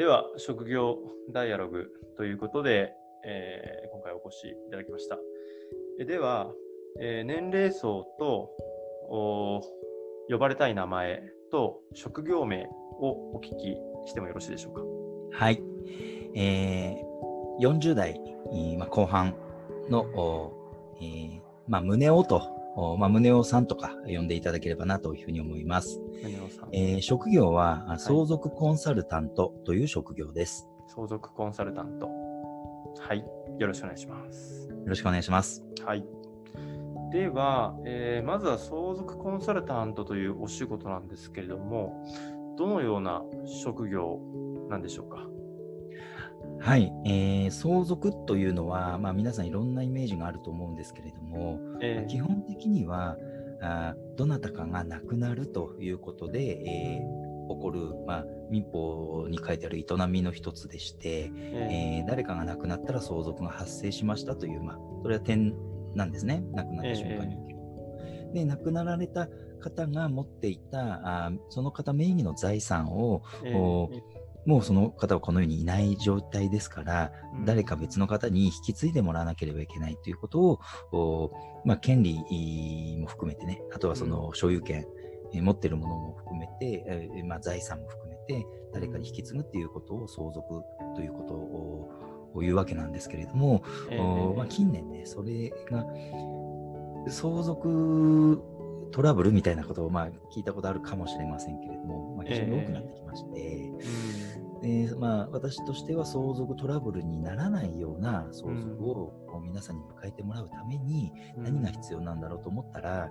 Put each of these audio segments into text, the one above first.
では、職業ダイアログということで、えー今回お越しいただきました。えでは、えー年齢層と呼ばれたい名前と職業名をお聞きしてもよろしいでしょうか？はい。えー、40代、まあ、後半の、えーまあ、宗男と、まあ、宗男さんとか呼んでいただければなというふうに思います。えー職業はあ相続コンサルタントという職業です。相続コンサルタント。はい。よろしくお願いします。よろしくお願いします。はい。では、えーまずは相続コンサルタントというお仕事なんですけれども、どのような職業なんでしょうか？はい、えー相続というのは、まあ、皆さんいろんなイメージがあると思うんですけれども、えー基本的にはあーどなたかが亡くなるということで、えー起こる、まあ、民法に書いてある営みの一つでして、ええ。ー誰かが亡くなったら相続が発生しましたという、まあ、それは点なんですね。亡くなった瞬間に起きる。で、亡くなられた方が持っていた、あーその方名義の財産を、ーえ。ーおもうその方はこの世にいない状態ですから、うん。誰か別の方に引き継いでもらわなければいけないということを、おまあ、権利も含めてね、あとはその所有権、えー持っているものも含めて、えーまあ、財産も含めて、誰かに引き継ぐっていうことを相続ということをを言うわけなんですけれども、えー。おまあ、近年ね、それが相続トラブルみたいなことをまあ聞いたことあるかもしれませんけれども、まあ、非常に多くなってきまして、でまあ、私としては相続トラブルにならないような相続を皆さんに迎えてもらうためにうん。何が必要なんだろうと思ったら、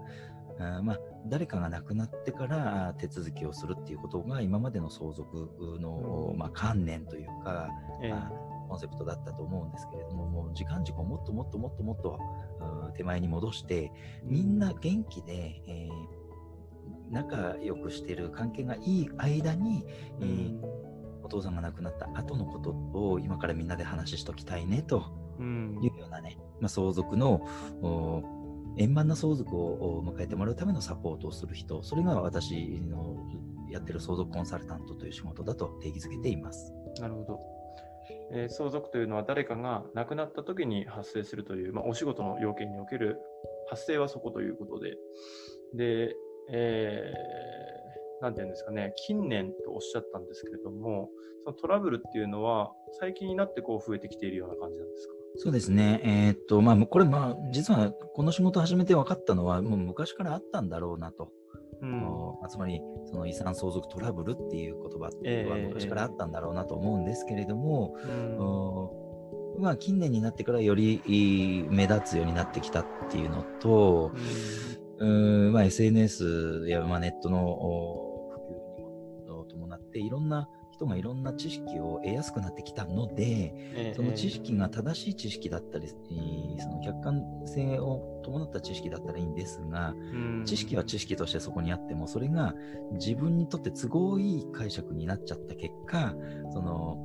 あーまあ、誰かが亡くなってからあー手続きをするっていうことが今までの相続の、うん。まあ、観念というか、えーまあコンセプトだったと思うんですけれども、もう時間軸をもっともっともっともっとうん手前に戻して、みんな元気で、えー仲良くしてる関係がいい間に、えーお父さんが亡くなった後のことを今からみんなで話しときたいねとうんいうようなね、まあ、相続のお円満な相続をお迎えてもらうためのサポートをする人、それが私のやってる相続コンサルタントという仕事だと定義づけています。なるほど。えー相続というのは誰かが亡くなった時に発生するという、まあ、お仕事の要件における発生はそこということで、で、えーなんていうんですかね、近年とおっしゃったんですけれども、そのトラブルっていうのは最近になってこう増えてきているような感じなんですか？そうですね。えーっと、まあ、これ、まあ、実はこの仕事を始めて分かったのは、もう昔からあったんだろうなと。うん。つまり、その遺産相続トラブルっていう言葉ええは昔からあったんだろうなと思うんですけれども、うん。おまあ、近年になってからより目立つようになってきたっていうのと、うーんまあ、SNS や、まあ、ネットのって、いろんな人がいろんな知識を得やすくなってきたので、えーその知識が正しい知識だったり、えーその客観性を伴った知識だったらいいんですが、うん。知識は知識としてそこにあっても、それが自分にとって都合いい解釈になっちゃった結果、その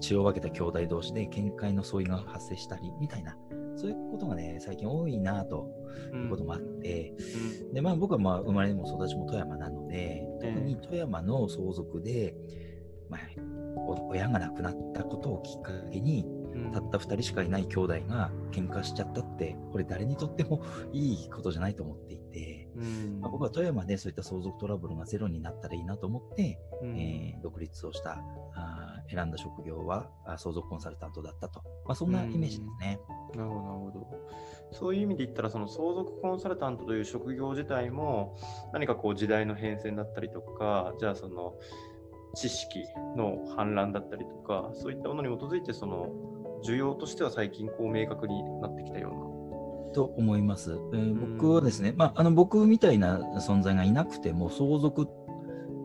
血を分けた兄弟同士で見解の相違が発生したりみたいな、そういうことがね、最近多いなということもあって、で、まあ僕はまあ生まれも育ちも富山なので、特に富山の相続で、まあ、お親が亡くなったことをきっかけに、うん。たった2人しかいない兄弟が喧嘩しちゃったって、これ誰にとってもいいことじゃないと思っていて、うんまあ、僕は富山でそういった相続トラブルがゼロになったらいいなと思って、うんえー独立をしたあー選んだ職業はあ相続コンサルタントだったと、まあ、そんなイメージですね。なるほど、なるほど。そういう意味で言ったら、その相続コンサルタントという職業自体も、何かこう時代の変遷だったりとか、じゃあその知識の氾濫だったりとか、そういったものに基づいて、その需要としては最近こう明確になってきたようと思います。えーん僕はですね、まあ、あの僕みたいな存在がいなくても相続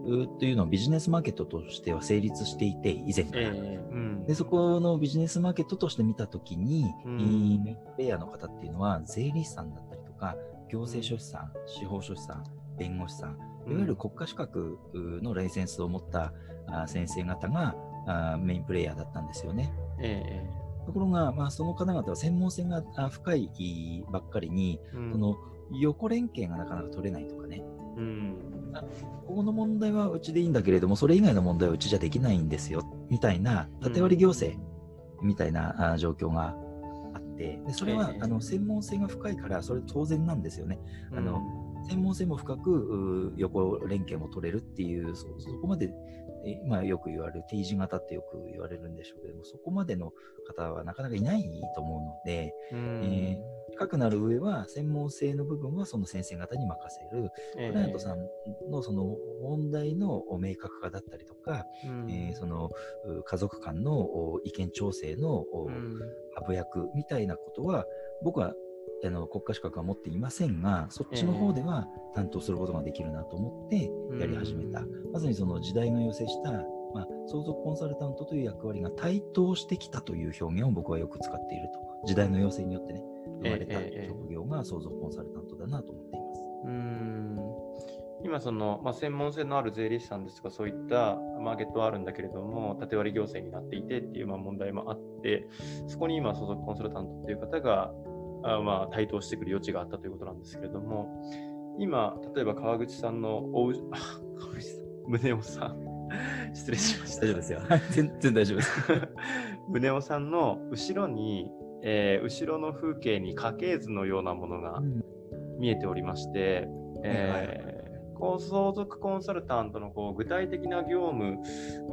うっていうのはビジネスマーケットとしては成立していて、以前な。から。ええうんでそこのビジネスマーケットとして見たときに、うんえーメインプレイヤーの方っていうのは税理士さんだったりとか、行政書士さん、司法書士さん、弁護士さん、いわゆる国家資格のライセンスを持ったあ先生方があメインプレイヤーだったんですよね。えところが、まあ、その方々は専門性があ深いばっかりに、えうん。その横連携がなかなか取れないとかね、うん。ここの問題はうちでいいんだけれども、それ以外の問題はうちじゃできないんですよ、みたいな、縦割り行政みたいな、あ状況があって、でそれは、ええあの専門性が深いから、それ当然なんですよね。あの専門性も深くう横連携も取れるっていう、そそこまで、え今よく言われる T 字型ってよく言われるんでしょうけども、そこまでの方はなかなかいないと思うので、うん。え深くなる上は専門性の部分はその先生方に任せる、えクライアントさんのその問題の明確化だったりとか、うん。えーそのう家族間のお意見調整のハブ役みたいなことは、僕はあの国家資格は持っていませんが、そっちの方では担当することができるなと思ってやり始めた。まさにその時代が要請した、まあ、相続コンサルタントという役割が対等してきたという表現を僕はよく使っていると。時代の要請によってね、生まれた職業が相続コンサルタントだなと思っています。うん今その、まあ、専門性のある税理士さんですとかそういったマーケットはあるんだけれども縦割り行政になっていてっていうまあ問題もあってそこに今相続コンサルタントっていう方があまあ対等してくる余地があったということなんですけれども今例えば川口さんのおうあ 川口さん宗男さん 失礼しました大丈夫ですよ。全然大丈夫です。宗男さんの後ろに、えー後ろの風景に家系図のようなものが見えておりまして、えーこう相続コンサルタントのこう具体的な業務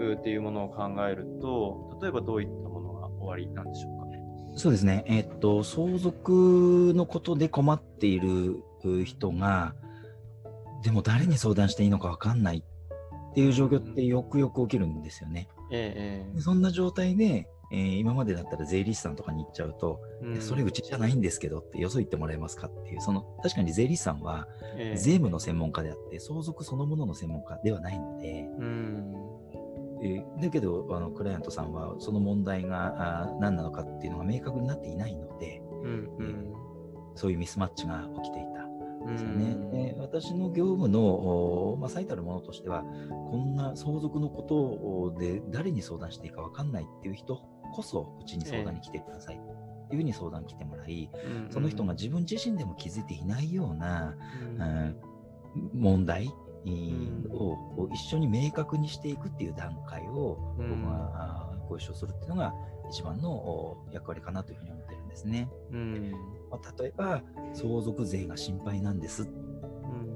うっていうものを考えると、例えばどういったものが終わりなんでしょう。そうですね、えっと、相続のことで困っているう人が、でも誰に相談していいのか分かんないっていう状況ってよくよく起きるんですよね。えそんな状態で、えー今までだったら税理士さんとかに行っちゃうと、えいやそれうちじゃないんですけどってよそ行ってもらえますかっていう、その確かに税理士さんはええ。税務の専門家であって、相続そのものの専門家ではないので、うん。えーだけどあのクライアントさんはその問題があー何なのかっていうのが明確になっていないので、うんうん。そういうミスマッチが起きていた。んですようね。ん。で私の業務の、おまあ、最たるものとしては、こんな相続のことで誰に相談していいか分かんないっていう人こそうちに相談に来てください。っていうふうに相談来てもらい、うんその人が自分自身でも気づいていないような、うん。うん問題えーうんをを一緒に明確にしていくっていう段階をうん。僕があーご一緒するっていうのが一番のお役割かなというふうに思ってるんですね。うん。まあ例えば相続税が心配なんですうん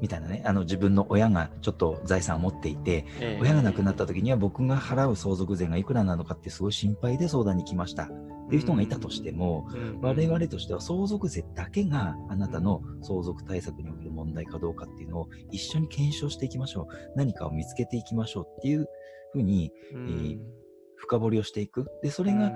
みたいなねあの自分の親がちょっと財産を持っていてええ。親が亡くなった時には僕が払う相続税がいくらなのかってすごい心配で相談に来ました。っていう人がいたとしても、うん。我々としては相続税だけがあなたの相続対策における問題かどうかっていうのを一緒に検証していきましょう。何かを見つけていきましょうっていうふうにうん。深掘りをしていく。で、それが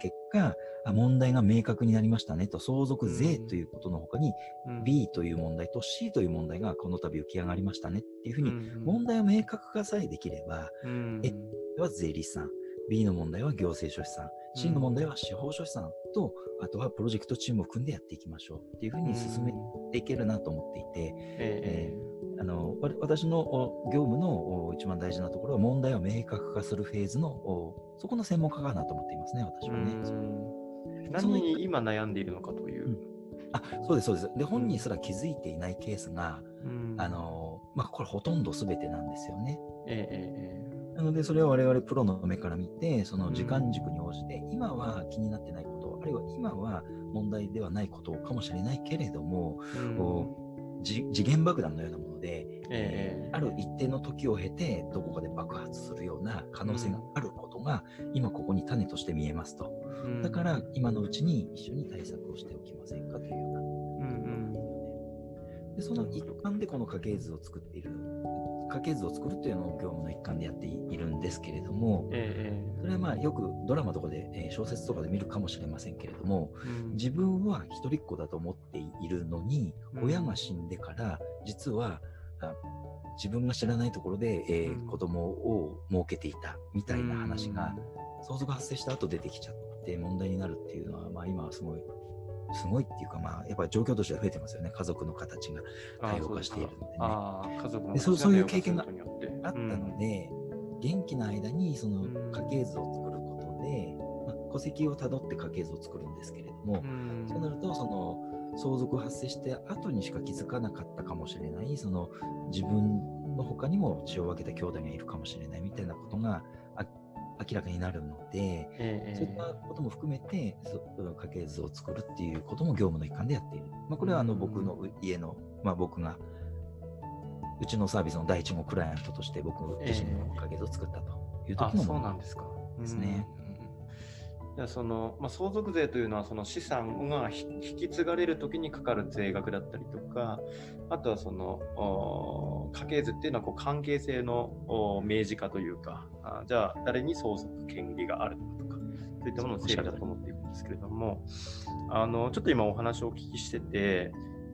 結果、あ問題が明確になりましたねと、相続税ということの他にうん。B という問題と C という問題がこの度浮き上がりましたねっていうふうにうん問題を明確化さえできれば、うん。えは税理士さん、B の問題は行政書士さん、C の問題は司法書士さんと、あとはプロジェクトチームを組んでやっていきましょうっていうふうに進めていけるなと思っていて、えあのわ私のお業務のお一番大事なところは問題を明確化するフェーズのおそこの専門家かなと思っていますね、私えはね。うん何に今悩んでいるのかという。うんあそうです、そうです。で、本人すら気づいていないケースが、うんあのまあ、これほとんど全てなんですよね。えええなので、それを我々プロの目から見て、その時間軸に応じて、今は気になってないこと、あるいは今は問題ではないことかもしれないけれども、えうんこうじ時限爆弾のようなもので、ええある一定の時を経て、どこかで爆発するような可能性があることが、今ここに種として見えますと。うんだから、今のうちに一緒に対策をしておきませんかというような。うんでその一環でこの家系図を作っている。家系図を作るというのを業務の一環でやっているんですけれども、ええそれはまあよくドラマとかで、えー小説とかで見るかもしれませんけれども、うん自分は一人っ子だと思っているのに、うん親が死んでから、実はあ自分が知らないところで、えーうん。子供を設けていたみたいな話が、相続発生した後出てきちゃって問題になるっていうのは、まあ今はすごい、すごいっていうか、まあやっぱり状況としては増えてますよね。家族の形が多様化しているのでね。ああ、家族そうそういう経験があったので、元気な間にそのうん。家系図を作ることで、まあ、戸籍をたどって家系図を作るんですけれども、そうなるとその相続発生して後にしか気づかなかったかもしれない。その自分のの他にも血を分けた兄弟がいるかもしれないみたいなことが明らかになるので、えー、そういったことも含めて家系図を作るっていうことも業務の一環でやっている。まあ、これはあの僕の家の、まあ、僕がうちのサービスの第一号クライアントとして僕自身の家系図を作ったという時のものですね。じゃあその、まあ、相続税というのはその資産が引き継がれるときにかかる税額だったりとか、あとはその家系図っていうのはこう関係性の明示化というか、あじゃあ誰に相続権利があるのかとか、そういったものの整理だと思っているんですけれども、あのちょっと今お話をお聞きしてて、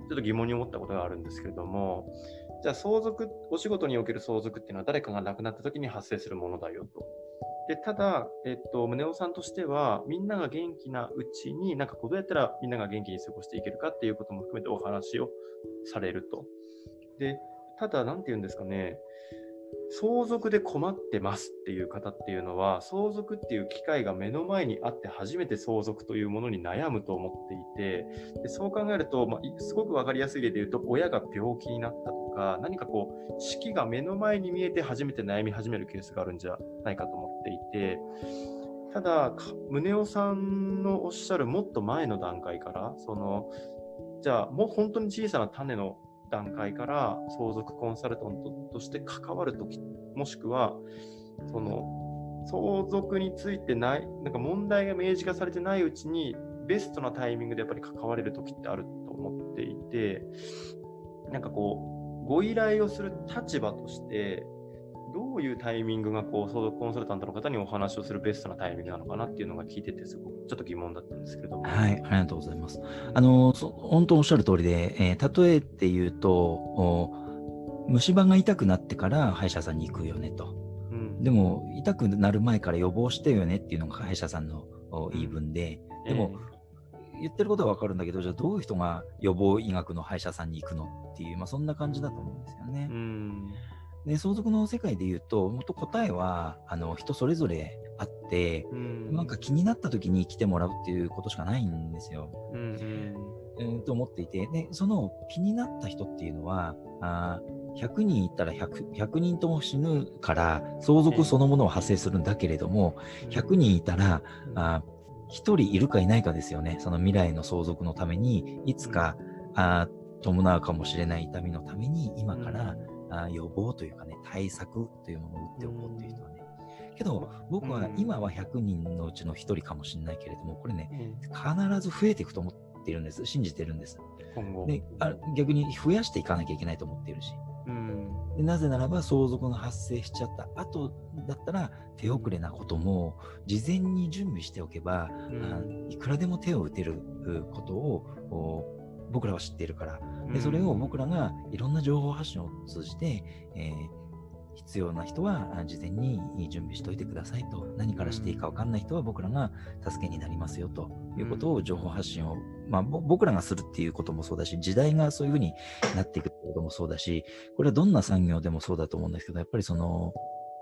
ちょっと疑問に思ったことがあるんですけれども、じゃあ相続、お仕事における相続っていうのは誰かが亡くなった時に発生するものだよと。でただ、えっと、宗男さんとしては、みんなが元気なうちに、なんかこうどうやったらみんなが元気に過ごしていけるかっていうことも含めてお話をされると。で、ただ、なんて言うんですかね、相続で困ってますっていう方っていうのは、相続っていう機会が目の前にあって初めて相続というものに悩むと思っていて、でそう考えると、まあ、すごく分かりやすい例で言うと、親が病気になったとか、何かこう、式が目の前に見えて初めて悩み始めるケースがあるんじゃないかと思っていて、ただ、宗男さんのおっしゃるもっと前の段階から、その、じゃあ、もう本当に小さな種の段階から相続コンサルタントとして関わるとき、もしくは、その、相続についてない、なんか問題が明示化されてないうちに、ベストなタイミングでやっぱり関われるときってあると思っていて、なんかこう、ご依頼をする立場として、どういうタイミングがこう相続コンサルタントの方にお話をするベストなタイミングなのかなっていうのが聞いてて、すごくちょっと疑問だったんですけれども。はい、ありがとうございます。あの、本当おっしゃる通りで、えー、例えて言うと、虫歯が痛くなってから歯医者さんに行くよねと。うん、でも、痛くなる前から予防してよねっていうのが歯医者さんの言い分で、でも、えー言ってることは分かるんだけど、じゃあどういう人が予防医学の歯医者さんに行くのっていう、まあ、そんな感じだと思うんですよね。で相続の世界で言うと、もっと答えはあの人それぞれあって、ん。なんか気になった時に来てもらうっていうことしかないんですよ。うんと思っていてで、その気になった人っていうのは、あ100人いたら 100, 100人とも死ぬから相続そのものは発生するんだけれども、100人いたら、あ一人いるかいないかですよね。その未来の相続のために、いつか、あ伴うかもしれない痛みのために、今から、あ予防というかね、対策というものを打っておこうという人はね。けど、僕は今は100人のうちの1人かもしれないけれども、これね、必ず増えていくと思っているんです。信じてるんです。であ逆に増やしていかなきゃいけないと思っているし。でなぜならば相続が発生しちゃった後だったら手遅れなことも事前に準備しておけば、うん、いくらでも手を打てることを僕らは知っているから。でそれを僕らがいろんな情報発信を通じて、えー、必要な人は事前に準備しておいてくださいと。何からしていいか分かんない人は僕らが助けになりますよと。いうことを情報発信を、まあ、僕らがするっていうこともそうだし時代がそういうふうになっていくこともそうだしこれはどんな産業でもそうだと思うんですけどやっぱりその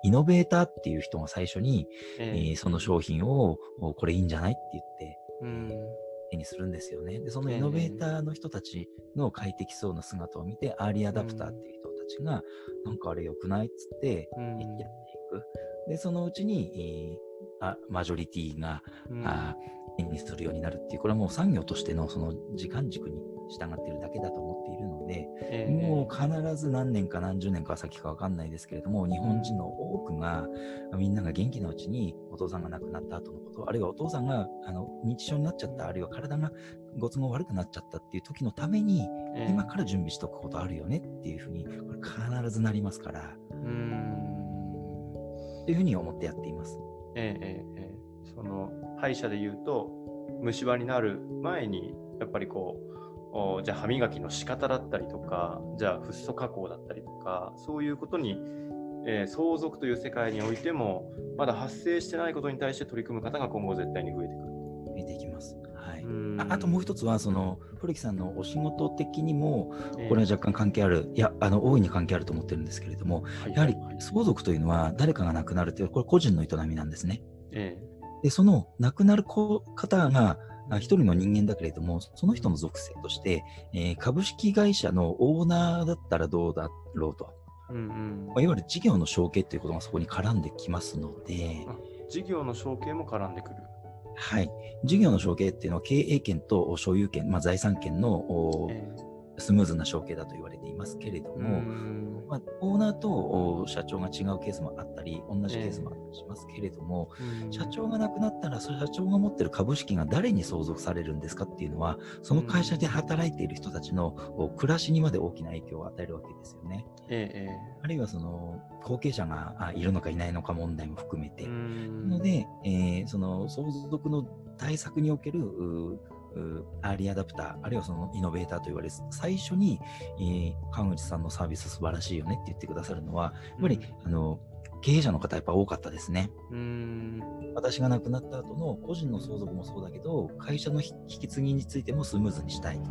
イノベーターっていう人が最初に、えー、えー、その商品をこれいいんじゃないって言って、うん。手にするんですよね。で、そのイノベーターの人たちの快適そうな姿を見て、アーリーアダプターっていう人ちが、なんかあれ良くない？っつって、やっていく。で、そのうちに、あマジョリティが、うん、あにするようになるっていう、これはもう産業としてのその時間軸に従っているだけだと思っているので、えー、もう必ず何年か何十年か先か分かんないですけれども、日本人の多くが、みんなが元気なうちにお父さんが亡くなった後のこと、あるいはお父さんがあの認知症になっちゃった、あるいは体がご都合悪くなっちゃったっていう時のために、えー、今から準備しておくことあるよねっていうふうに、これ必ずなりますから、うん。っていうふうに思ってやっています。ええええ、その歯医者で言うと、虫歯になる前に、やっぱりこう、じゃあ歯磨きの仕方だったりとか、じゃあフッ素加工だったりとか、そういうことに、えー、相続という世界においても、まだ発生してないことに対して取り組む方が今後絶対に増えてくる。増えていきます。ああともう一つは、その古木さんのお仕事的にも、これは若干関係ある、いや、あの大いに関係あると思ってるんですけれども、やはり相続というのは、誰かが亡くなるという、これ、個人の営みなんですね。で、その亡くなる方が、一人の人間だけれども、その人の属性として、えー、株式会社のオーナーだったらどうだろうと。うんうん。まあ、いわゆる事業の承継ということがそこに絡んできますので、事業の承継も絡んでくる。はい、事業の承継っていうのは経営権と所有権、まあ、財産権のスムーズな承継だと言われていますけれども、んまあ、オーナーとお社長が違うケースもあったり、同じケースもあったりしますけれども、うん社長が亡くなったら、その社長が持っている株式が誰に相続されるんですかっていうのは、その会社で働いている人たちのお暮らしにまで大きな影響を与えるわけですよね。ええあるいはその後継者があいるのかいないのか問題も含めて。ええうんので、えーその相続の対策におけるアーリーアダプター、あるいはそのイノベーターと言われる、最初に、えー川口さんのサービス素晴らしいよねって言ってくださるのは、やっぱり、あの経営者の方やっぱ多かったですね。うん私が亡くなった後の個人の相続もそうだけど、会社の引引き継ぎについてもスムーズにしたいと。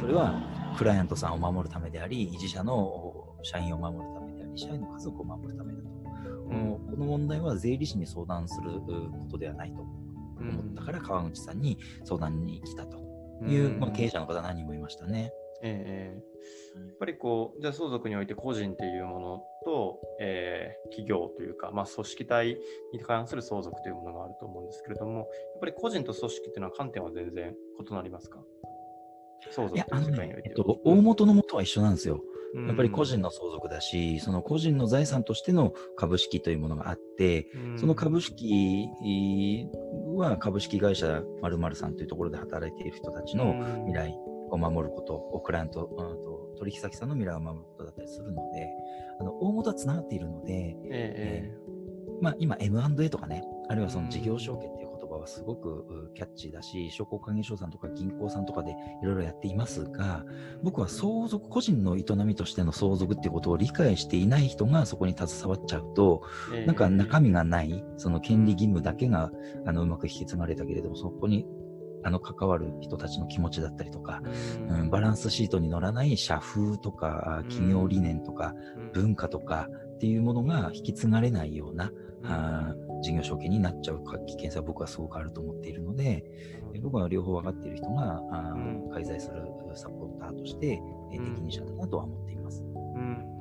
それはクライアントさんを守るためであり、維持者のお社員を守るためであり、社員の家族を守るためだと。うんこの問題は税理士に相談するうことではないと思ったから、川口さんに相談に来たと。いう、まあ、経営者の方何人もいましたね。ええやっぱりこう、じゃあ相続において個人っていうものと、えー企業というか、まあ、組織体に関する相続というものがあると思うんですけれども、やっぱり個人と組織っていうのは観点は全然異なりますか？相続いや、あの。ねえっと、大元の元は一緒なんですよ。うん。やっぱり個人の相続だし、その個人の財産としての株式というものがあって、その株式は株式会社〇〇さんというところで働いている人たちの未来を守ること、クライアント、うんと取引先さんの未来を守ることだったりするので、あの大元はつながっているので、ええまあ、今 M&A とかね、あるいはその事業承継ってはすごくうキャッチーだし、商工会議所さんとか銀行さんとかでいろいろやっていますが、僕は相続、個人の営みとしての相続っていうことを理解していない人がそこに携わっちゃうと、ええ。なんか中身がない、その権利義務だけがあのうまく引き継がれたけれども、そこにあの関わる人たちの気持ちだったりとか、うん。うん、バランスシートに乗らない社風とか、企業理念とか、文化とかっていうものが引き継がれないような、あー事業承継になっちゃうか危険性は僕はすごくあると思っているので、え僕は両方分かっている人が、あ介在するサポーターとして、え適任者だなとは思っています。うん。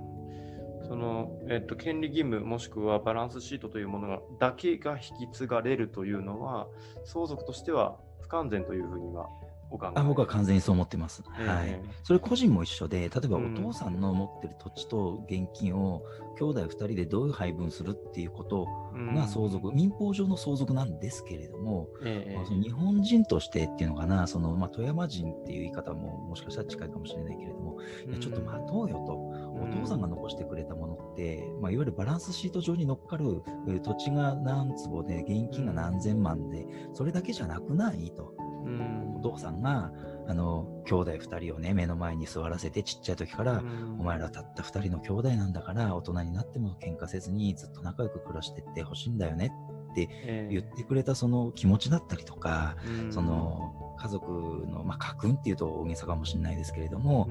その、えっと、権利義務もしくはバランスシートというものがだけが引き継がれるというのは相続としては不完全というふうにはお考えあ僕は完全にそう思ってます。ええはい。それ個人も一緒で、例えばおうん。父さんの持ってる土地と現金を兄弟2人でどういう配分するっていうことが相続、民法上の相続なんですけれども、ええまあその日本人としてっていうのかな、そのまあ、富山人っていう言い方ももしかしたら近いかもしれないけれども、いやちょっと待とうよと、お父さんが残してくれたものって、まあ、いわゆるバランスシート上に乗っかるえー土地が何坪で、現金が何千万で、それだけじゃなくないと。うん。お父さんが、あの、兄弟二人をね、目の前に座らせて、ちっちゃい時から、うん。お前らたった二人の兄弟なんだから、大人になっても喧嘩せずにずっと仲良く暮らしてってほしいんだよねってええ。言ってくれたその気持ちだったりとか、うん。その家族の、まあ、家訓っていうと大げさかもしれないですけれども、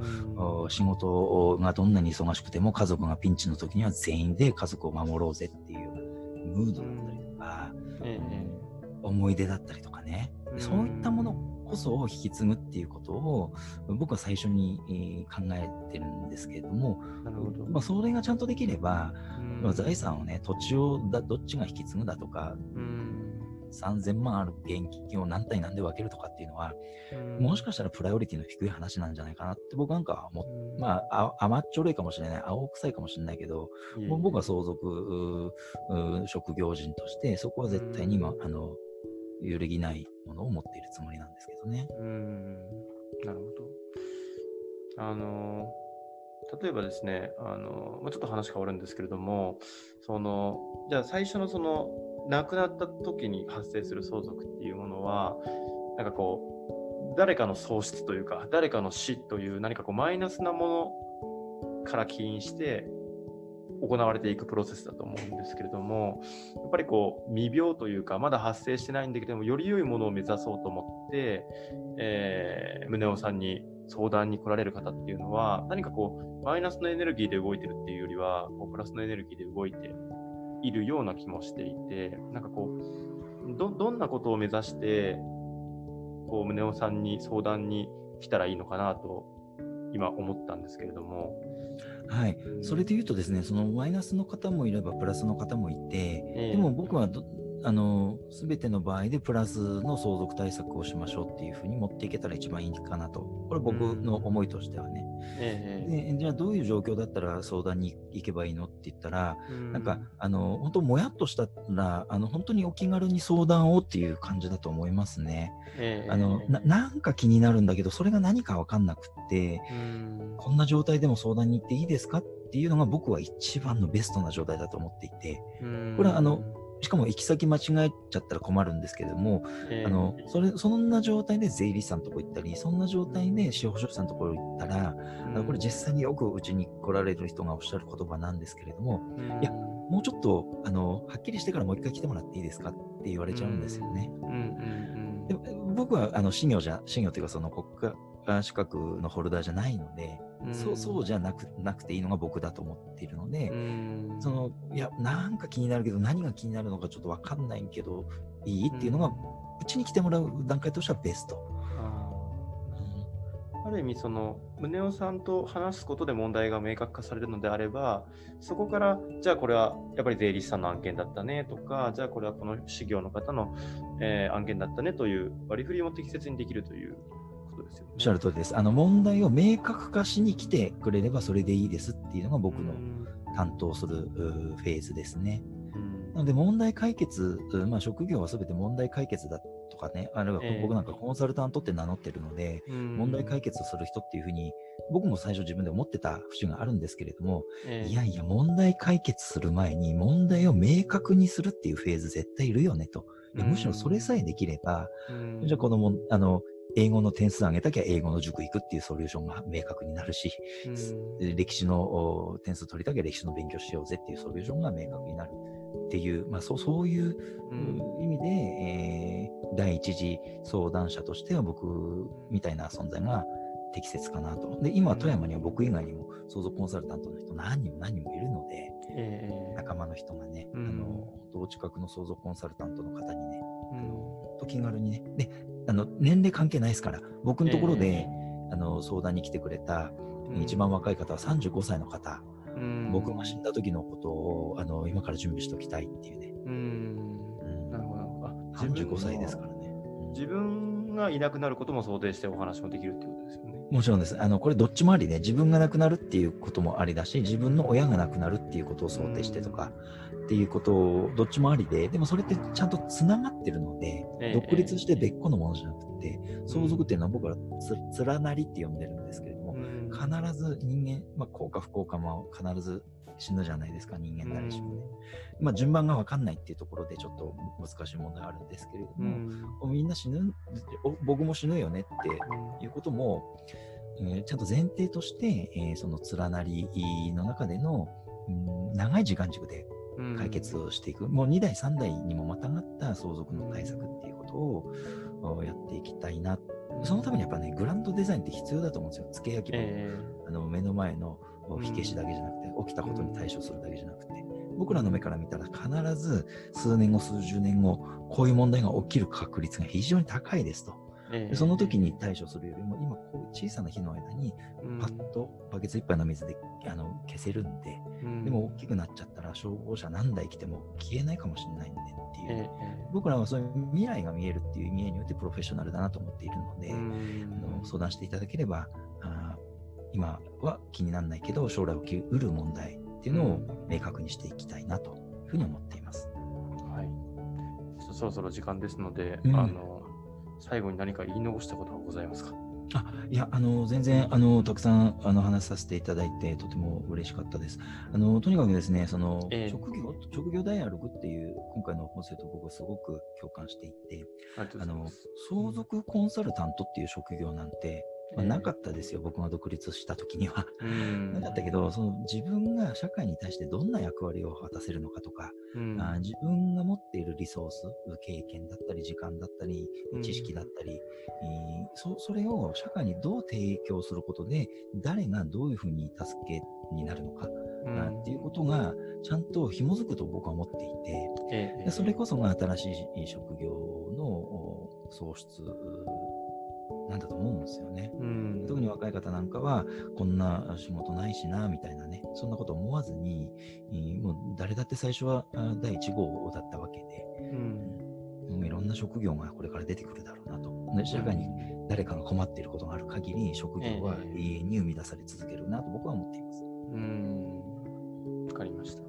仕事がどんなに忙しくても家族がピンチの時には全員で家族を守ろうぜっていうムードだったりとか、ええ。思い出だったりとかね、うんそういったものこそを引き継ぐっていうことを僕は最初にえー考えてるんですけれども、なるほど、まあ、それがちゃんとできれば、うん。まあ財産をね土地をだどっちが引き継ぐだとかうん。3000万ある現金を何対何で分けるとかっていうのは、うん。もしかしたらプライオリティの低い話なんじゃないかなって僕なんかは思っうん。まあ、あ甘っちょろいかもしれない、青臭いかもしれないけど、僕は相続職業人として、そこは絶対に、まあ、あの揺るぎないものを持っているつもりなんですけどね。うんなるほど。あの、例えばですね、あの、まあちょっと話変わるんですけれども、その、じゃあ最初のその、亡くなった時に発生する相続っていうものは、なんかこう、誰かの喪失というか、誰かの死という何かこうマイナスなものから起因して行われていくプロセスだと思うんですけれども、やっぱりこう未病というか、まだ発生してないんだけども、より良いものを目指そうと思って、えー、宗男さんに相談に来られる方っていうのは、何かこう、マイナスのエネルギーで動いてるっていうよりは、こうプラスのエネルギーで動いているような気もしていて、なんかこう、どんなことを目指して、こう、宗男さんに相談に来たらいいのかなと今思ったんですけれども。はい、それで言うとですね、そのマイナスの方もいればプラスの方もいて、ええ。でも僕はどあの全ての場合でプラスの相続対策をしましょうっていうふうに持っていけたら一番いいかなと。これ僕の思いとしてはね。ええでじゃあどういう状況だったら相談に行けばいいのって言ったら、うんなんか、あの、本当もやっとしたら、あの、本当にお気軽に相談をっていう感じだと思いますね。ええあの、ななんか気になるんだけど、それが何かわかんなくって、うんこんな状態でも相談に行っていいですかっていうのが僕は一番のベストな状態だと思っていて、うんこれはあの、しかも行き先間違えちゃったら困るんですけれども、ええ。あの、それ、そんな状態で税理士さんのとこ行ったり、そんな状態で司法書士さんのところ行ったら、あのこれ実際によくうちに来られる人がおっしゃる言葉なんですけれども、うん。いやもうちょっと、あの、はっきりしてからもう一回来てもらっていいですかって言われちゃうんですよね。うん。うん。でも僕は、あの、信用じゃ、信用というかその国家資格のホルダーじゃないので、うん。そう、そうじゃなく、なくていいのが僕だと思っているので、うん。その、いや、なんか気になるけど、何が気になるのかちょっとわかんないけど、いいっていうのが、うちに来てもらう段階としてはベスト。ある意味その宗男さんと話すことで問題が明確化されるのであればそこからじゃあこれはやっぱり税理士さんの案件だったねとかじゃあこれはこの事業の方の、えー案件だったねという割り振りも適切にできるというですよね。おっしゃる通りです。あの、問題を明確化しに来てくれればそれでいいですっていうのが僕のうん担当するうフェーズですね。うんなので問題解決、うまあ、職業は全て問題解決だとかね、あるいはええ僕なんかコンサルタントって名乗ってるので、うん問題解決する人っていうふうに、僕も最初自分で思ってた節があるんですけれども、ええいやいや、問題解決する前に問題を明確にするっていうフェーズ絶対いるよねと。むしろそれさえできれば、うんじゃあこのもん、あの、英語の点数上げたきゃ英語の塾行くっていうソリューションが明確になるし、うん。で歴史のお点数取りたきゃ歴史の勉強しようぜっていうソリューションが明確になるっていう、まあそうそういううん。意味で、えー第一次相談者としては僕みたいな存在が適切かなと。で、今は富山には僕以外にも相続コンサルタントの人何人も何人もいるので、ええ。仲間の人がね、うん。あの、お近くの相続コンサルタントの方にね、うん。本当気軽にね、で、あの、年齢関係ないですから、僕のところで、えあの、相談に来てくれた、うん一番若い方は35歳の方、うん僕が死んだ時のことを、あの、今から準備しておきたいっていうね。うんうんなるほどなるほど。あ35歳ですからね。自分がいなくなることも想定してお話もできるってことですよね。もちろんです。あの、これどっちもありで、自分が亡くなるっていうこともありだし、自分の親が亡くなるっていうことを想定してとか、っていうことを、どっちもありで、でもそれってちゃんとつながってるので、ええ。独立して別個のものじゃなくて、相続っていうのは僕はつ連なりって呼んでるんですけれども、うん。必ず人間、まあ、幸か不幸かも必ず死ぬじゃないですか、人間誰しもね。まあ、順番が分かんないっていうところでちょっと難しい問題あるんですけれどうも、んみんな死ぬ、お僕も死ぬよねっていうことも、えーちゃんと前提として、えーその連なりの中での、うん長い時間軸でうん解決をしていく、もう2代、3代にもまたがった相続の対策っていうことをおやっていきたいな。そのためにやっぱね、グランドデザインって必要だと思うんですよ。付け焼き場、えあの目の前のお火消しだけじゃなくて、起きたことに対処するだけじゃなくて、僕らの目から見たら必ず数年後、数十年後、こういう問題が起きる確率が非常に高いですと。えでその時に対処するよりも、今こういう小さな火の間に、うん。パッとバケツ一杯の水であの消せるんで、うん。でも大きくなっちゃったら消防車何台来ても消えないかもしれないんでっていう、ええ。僕らはそういう未来が見えるっていう意味合いによってプロフェッショナルだなと思っているので、うん。あの相談していただければあー今は気にならないけど将来起きうる問題っていうのを明確にしていきたいなというふうに思っています。はい。そろそろ時間ですので、うんあの最後に何か言い残したことはございますか？あいや、あの、全然、あの、たくさん、あの、話させていただいて、とても嬉しかったです。あの、とにかくですね、その、ええ職業、職業ダイアログっていう、今回の音声と僕はすごく共感していて、あの相続コンサルタントっていう職業なんて、まあ、ええなかったですよ、僕が独立した時には。うん。なかったけど、その自分が社会に対してどんな役割を果たせるのかとか、うん。あー自分が持っているリソース、経験だったり、時間だったりうん、知識だったり、えーそそれを社会にどう提供することで、誰がどういうふうに助けになるのか、うん。っていうことが、ちゃんと紐づくと僕は思っていて、ええ。でそれこそが新しい職業のお創出なんだと思うんですよね。うん。特に若い方なんかは、こんな仕事ないしな、みたいなね、そんなこと思わずに、えーもう誰だって最初はあ第1号だったわけで、うん。もういろんな職業がこれから出てくるだろうなと。で社会に誰かが困っていることがある限り、職業はええ永遠に生み出され続けるなと僕は思っています。うん。わかりました。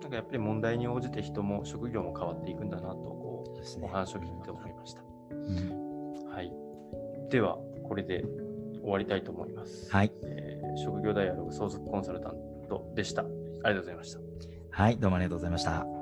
なんかやっぱり問題に応じて人も職業も変わっていくんだなと、こう、ねお話を聞いて思いました。うんはい。では、これで終わりたいと思います。はい。えー職業ダイアログ相続コンサルタントでした。ありがとうございました。はい、どうもありがとうございました。